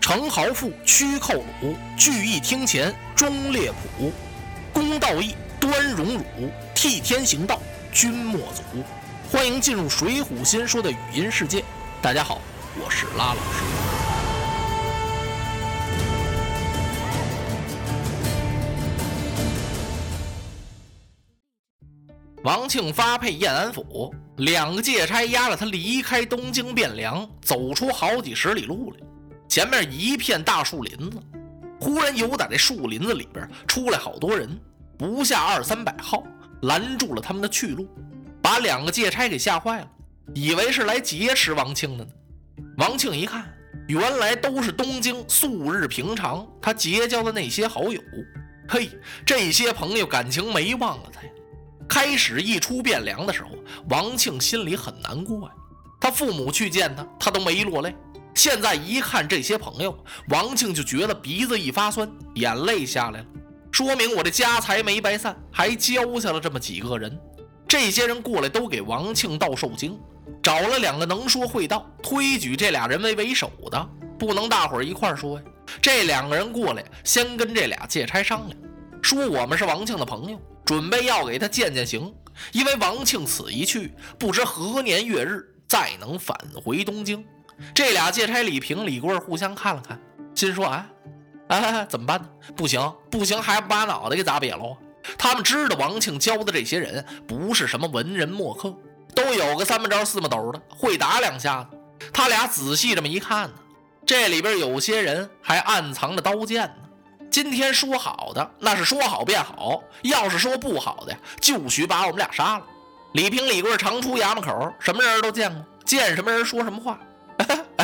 程豪富，屈寇鲁，聚义厅前，忠烈谱，公道义，端荣辱，替天行道，君莫阻。欢迎进入《水浒新说》的语音世界。大家好，我是拉老师。王庆发配燕安府，两个借差押了他离开东京汴梁，走出好几十里路来。前面一片大树林子，忽然有打这树林子里边出来好多人，不下二三百号，拦住了他们的去路，把两个借差给吓坏了，以为是来劫持王庆的呢。王庆一看，原来都是东京素日平常他结交的那些好友。嘿，这些朋友感情没忘了他呀。开始一出汴梁的时候，王庆心里很难过呀。他父母去见他，他都没落泪。现在一看这些朋友，王庆就觉得鼻子一发酸，眼泪下来了。说明我这家财没白散，还交下了这么几个人。这些人过来都给王庆道受惊，找了两个能说会道、推举这俩人为为首的，不能大伙儿一块儿说呀。这两个人过来，先跟这俩借差商量，说我们是王庆的朋友，准备要给他见见行。因为王庆此一去，不知何年月日再能返回东京。这俩借差李平、李贵互相看了看，心说：“啊，啊，怎么办呢？不行，不行，还不把脑袋给砸瘪喽！”他们知道王庆教的这些人不是什么文人墨客，都有个三八招四八抖的，会打两下子。他俩仔细这么一看呢，这里边有些人还暗藏着刀剑呢。今天说好的那是说好便好，要是说不好的呀，就许把我们俩杀了。李平、李贵常出衙门口，什么人都见过，见什么人说什么话。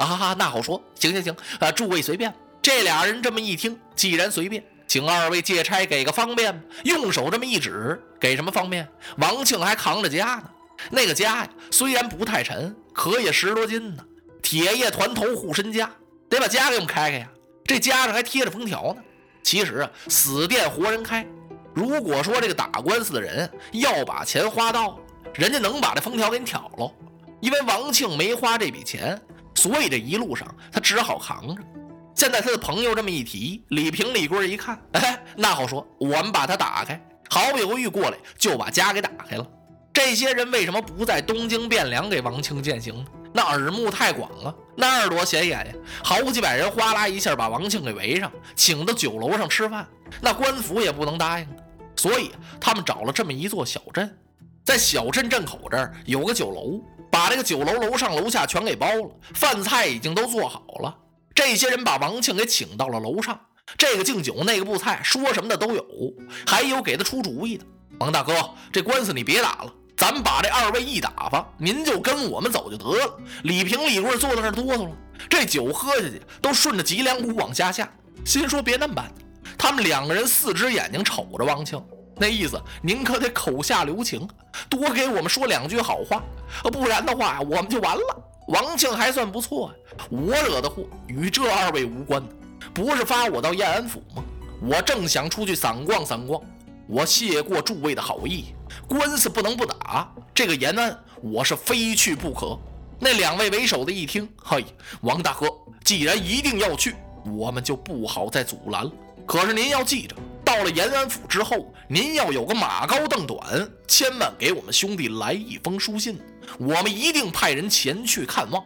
啊，那好说，行行行，啊，诸位随便。这俩人这么一听，既然随便，请二位借差给个方便。用手这么一指，给什么方便？王庆还扛着家呢，那个家呀，虽然不太沉，可也十多斤呢。铁叶团头护身家，得把家给我们开开呀。这家上还贴着封条呢。其实啊，死店活人开。如果说这个打官司的人要把钱花到，人家能把这封条给你挑喽。因为王庆没花这笔钱，所以这一路上他只好扛着。现在他的朋友这么一提，李平、李贵一看，哎，那好说，我们把它打开，毫不犹豫过来就把家给打开了。这些人为什么不在东京汴梁给王庆践行呢？那耳目太广了，那儿多显眼呀！好几百人哗啦一下把王庆给围上，请到酒楼上吃饭，那官府也不能答应。所以他们找了这么一座小镇，在小镇镇口这儿有个酒楼。把这个酒楼楼上楼下全给包了，饭菜已经都做好了。这些人把王庆给请到了楼上，这个敬酒，那个布菜，说什么的都有，还有给他出主意的。王大哥，这官司你别打了，咱们把这二位一打发，您就跟我们走就得了。李平、李贵坐在那儿哆嗦了，这酒喝下去都顺着脊梁骨往下下，心说别那么办。他们两个人四只眼睛瞅着王庆。那意思，您可得口下留情，多给我们说两句好话，不然的话，我们就完了。王庆还算不错呀，我惹的祸与这二位无关，不是发我到延安府吗？我正想出去散逛散逛，我谢过诸位的好意，官司不能不打，这个延安我是非去不可。那两位为首的一听，嘿，王大哥既然一定要去，我们就不好再阻拦了。可是您要记着。到了延安府之后，您要有个马高凳短，千万给我们兄弟来一封书信，我们一定派人前去看望。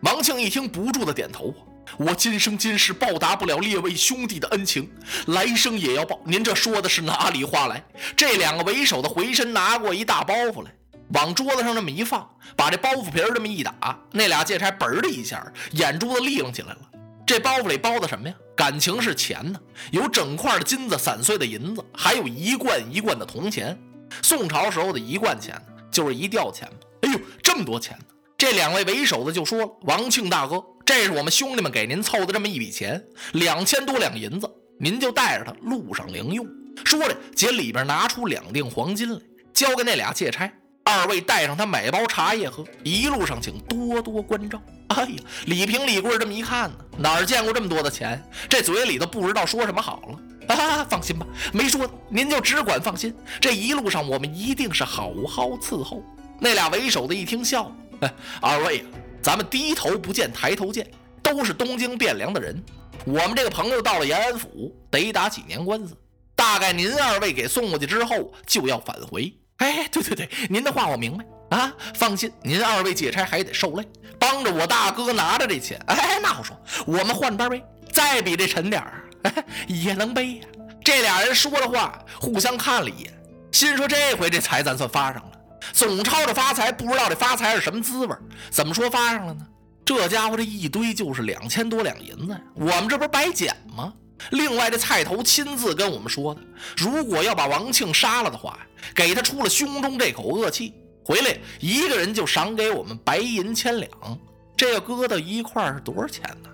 王庆一听，不住的点头我今生今世报答不了列位兄弟的恩情，来生也要报。您这说的是哪里话来？这两个为首的回身拿过一大包袱来，往桌子上这么一放，把这包袱皮这么一打，那俩借差嘣的一下，眼珠子立楞起来了。这包袱里包的什么呀？感情是钱呢，有整块的金子、散碎的银子，还有一贯一贯的铜钱。宋朝时候的一贯钱就是一吊钱哎呦，这么多钱呢！这两位为首的就说了：“王庆大哥，这是我们兄弟们给您凑的这么一笔钱，两千多两银子，您就带着它路上零用。”说着，姐里边拿出两锭黄金来，交给那俩借差。二位带上他买包茶叶喝，一路上请多多关照。哎呀，李平、李贵这么一看呢，哪儿见过这么多的钱？这嘴里都不知道说什么好了。啊，放心吧，没说您就只管放心。这一路上我们一定是好好伺候。那俩为首的一听笑了，二位啊，咱们低头不见抬头见，都是东京汴梁的人。我们这个朋友到了延安府，得打几年官司。大概您二位给送过去之后，就要返回。哎，对对对，您的话我明白啊。放心，您二位借差还得受累，帮着我大哥拿着这钱。哎，那好说，我们换班呗，再比这沉点儿。也能背呀！这俩人说的话，互相看了一眼，心说这回这财咱算发上了。总抄着发财，不知道这发财是什么滋味怎么说发上了呢？这家伙这一堆就是两千多两银子，我们这不是白捡吗？另外这菜头亲自跟我们说的，如果要把王庆杀了的话，给他出了胸中这口恶气，回来一个人就赏给我们白银千两。这要搁到一块是多少钱呢？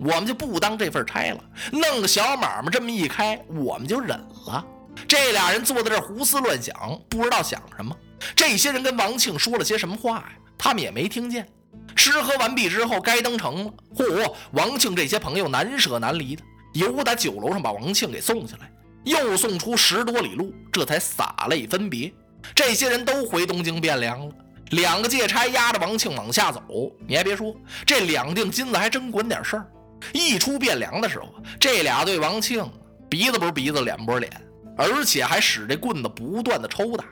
我们就不当这份差了，弄个小买卖这么一开，我们就忍了。这俩人坐在这胡思乱想，不知道想什么。这些人跟王庆说了些什么话呀？他们也没听见。吃喝完毕之后，该登城了。嚯！王庆这些朋友难舍难离的，由打酒楼上把王庆给送下来，又送出十多里路，这才洒泪分别。这些人都回东京汴梁了。两个借差押着王庆往下走。你还别说，这两锭金子还真管点事儿。一出汴梁的时候，这俩对王庆鼻子不是鼻子，脸不是脸，而且还使这棍子不断的抽打。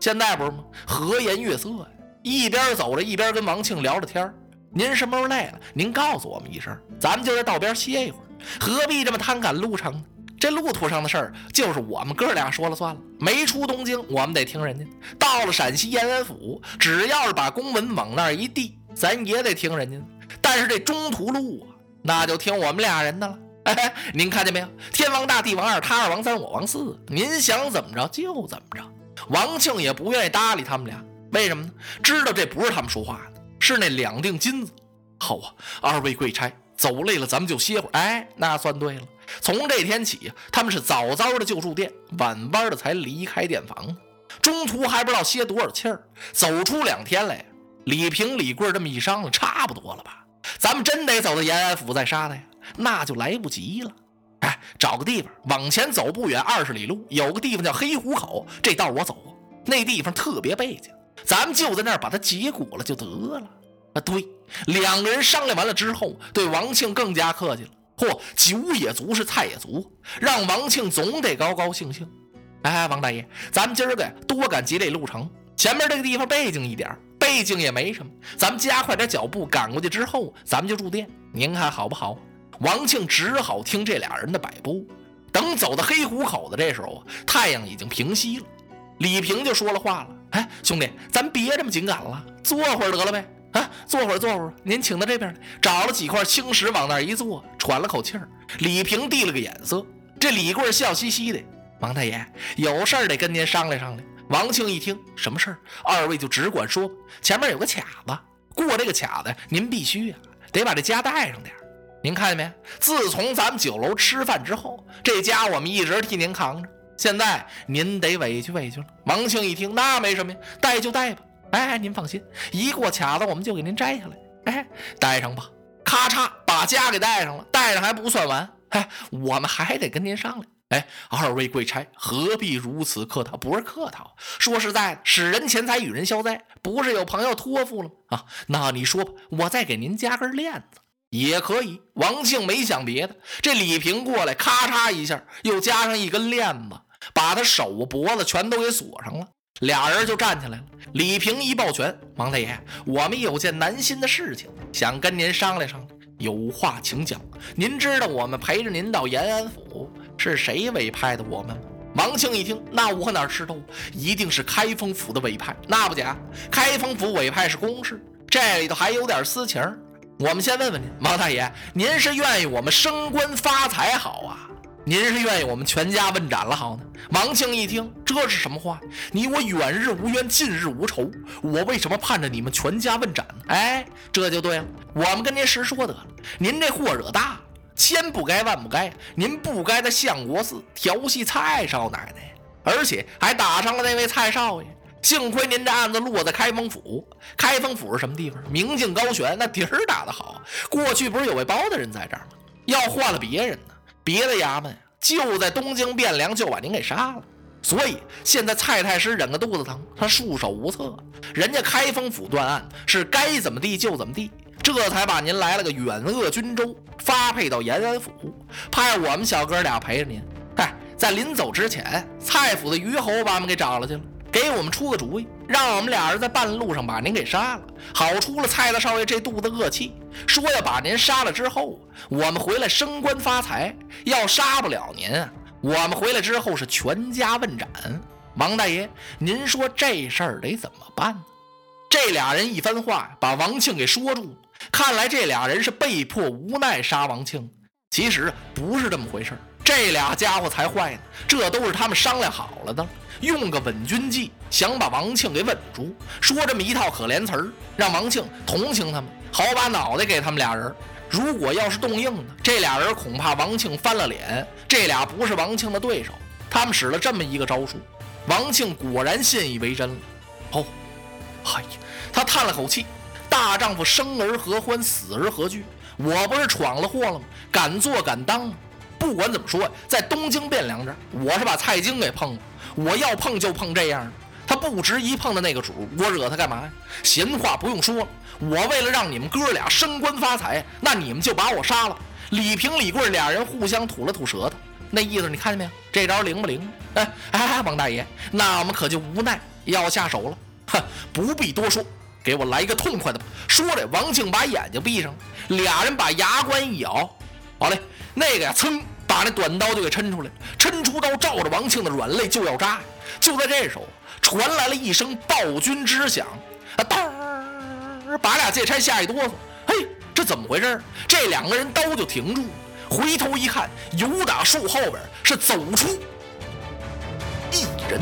现在不是吗？和颜悦色呀，一边走着一边跟王庆聊着天您什么时候累了，您告诉我们一声，咱们就在道边歇一会儿，何必这么贪赶路程呢？这路途上的事儿就是我们哥俩说了算了。没出东京，我们得听人家；到了陕西延安府，只要是把公文往那儿一递，咱也得听人家。但是这中途路啊。那就听我们俩人的了。哎，您看见没有？天王大，地王二，他二王三，我王四。您想怎么着就怎么着。王庆也不愿意搭理他们俩，为什么呢？知道这不是他们说话的，是那两锭金子。好啊，二位贵差，走累了咱们就歇会儿。哎，那算对了。从这天起，他们是早早的就住店，晚班的才离开店房。中途还不知道歇多少气儿，走出两天来，李平、李贵这么一商量，差不多了吧？咱们真得走到延安府再杀他呀，那就来不及了。哎，找个地方往前走不远，二十里路有个地方叫黑虎口，这道我走过，那地方特别背景，咱们就在那儿把它结果了就得了。啊，对，两个人商量完了之后，对王庆更加客气了。嚯，酒也足，是菜也足，让王庆总得高高兴兴。哎，王大爷，咱们今儿个多赶几里路程，前面这个地方背景一点。背景也没什么，咱们加快点脚步赶过去之后，咱们就住店。您看好不好？王庆只好听这俩人的摆布。等走到黑虎口的这时候啊，太阳已经平西了。李平就说了话了：“哎，兄弟，咱别这么紧赶了，坐会儿得了呗。啊，坐会儿，坐会儿。您请到这边来，找了几块青石往那儿一坐，喘了口气儿。李平递了个眼色，这李贵笑嘻嘻的：王大爷，有事儿得跟您商量商量。”王庆一听，什么事儿？二位就只管说。前面有个卡子，过这个卡子，您必须呀，得把这家带上点您看见没？自从咱们酒楼吃饭之后，这家我们一直替您扛着。现在您得委屈委屈了。王庆一听，那没什么呀，带就带吧。哎，您放心，一过卡子我们就给您摘下来。哎，带上吧。咔嚓，把家给带上了。带上还不算完，哎，我们还得跟您商量。哎，二位贵差何必如此客套？不是客套，说实在的，使人钱财与人消灾，不是有朋友托付了吗？啊，那你说吧，我再给您加根链子也可以。王庆没想别的，这李平过来，咔嚓一下，又加上一根链子，把他手脖子全都给锁上了。俩人就站起来了。李平一抱拳：“王大爷，我们有件难心的事情，想跟您商量商量，有话请讲。您知道我们陪着您到延安府。”是谁委派的我们？王庆一听，那我哪知道？一定是开封府的委派。那不假，开封府委派是公事，这里头还有点私情。我们先问问您，王大爷，您是愿意我们升官发财好啊？您是愿意我们全家问斩了好呢？王庆一听，这是什么话？你我远日无冤，近日无仇，我为什么盼着你们全家问斩呢？哎，这就对了，我们跟您实说得了，您这祸惹大。千不该万不该，您不该在相国寺调戏蔡少奶奶，而且还打伤了那位蔡少爷。幸亏您这案子落在开封府，开封府是什么地方？明镜高悬，那底儿打得好。过去不是有位包大人在这儿吗？要换了别人呢，别的衙门就在东京汴梁就把您给杀了。所以现在蔡太师忍个肚子疼，他束手无策。人家开封府断案是该怎么地就怎么地，这才把您来了个远鄂军州，发配到延安府，派我们小哥俩陪着您。嗨，在临走之前，蔡府的虞侯把我们给找了去了，给我们出个主意，让我们俩人在半路上把您给杀了，好出了蔡大少爷这肚子恶气。说要把您杀了之后，我们回来升官发财；要杀不了您啊。我们回来之后是全家问斩，王大爷，您说这事儿得怎么办呢？这俩人一番话把王庆给说住。看来这俩人是被迫无奈杀王庆，其实不是这么回事这俩家伙才坏呢，这都是他们商量好了的，用个稳军计，想把王庆给稳住，说这么一套可怜词儿，让王庆同情他们，好把脑袋给他们俩人。如果要是动硬呢，这俩人恐怕王庆翻了脸。这俩不是王庆的对手，他们使了这么一个招数，王庆果然信以为真了。哦，哎呀，他叹了口气：“大丈夫生而何欢，死而何惧？我不是闯了祸了吗？敢做敢当。不管怎么说，在东京汴梁这儿，我是把蔡京给碰了。我要碰就碰这样的。他不值一碰的那个主，我惹他干嘛呀？闲话不用说了。”我为了让你们哥俩升官发财，那你们就把我杀了。李平、李贵俩人互相吐了吐舌头，那意思你看见没有？这招灵不灵？哎哎，王大爷，那我们可就无奈要下手了。哼，不必多说，给我来一个痛快的。说着，王庆把眼睛闭上，俩人把牙关一咬，好嘞，那个呀，噌，把那短刀就给抻出来，抻出刀照着王庆的软肋就要扎。就在这时候，传来了一声暴君之响，啊，当。把俩戒差吓一哆嗦，嘿，这怎么回事？这两个人刀就停住了，回头一看，有打树后边是走出一人。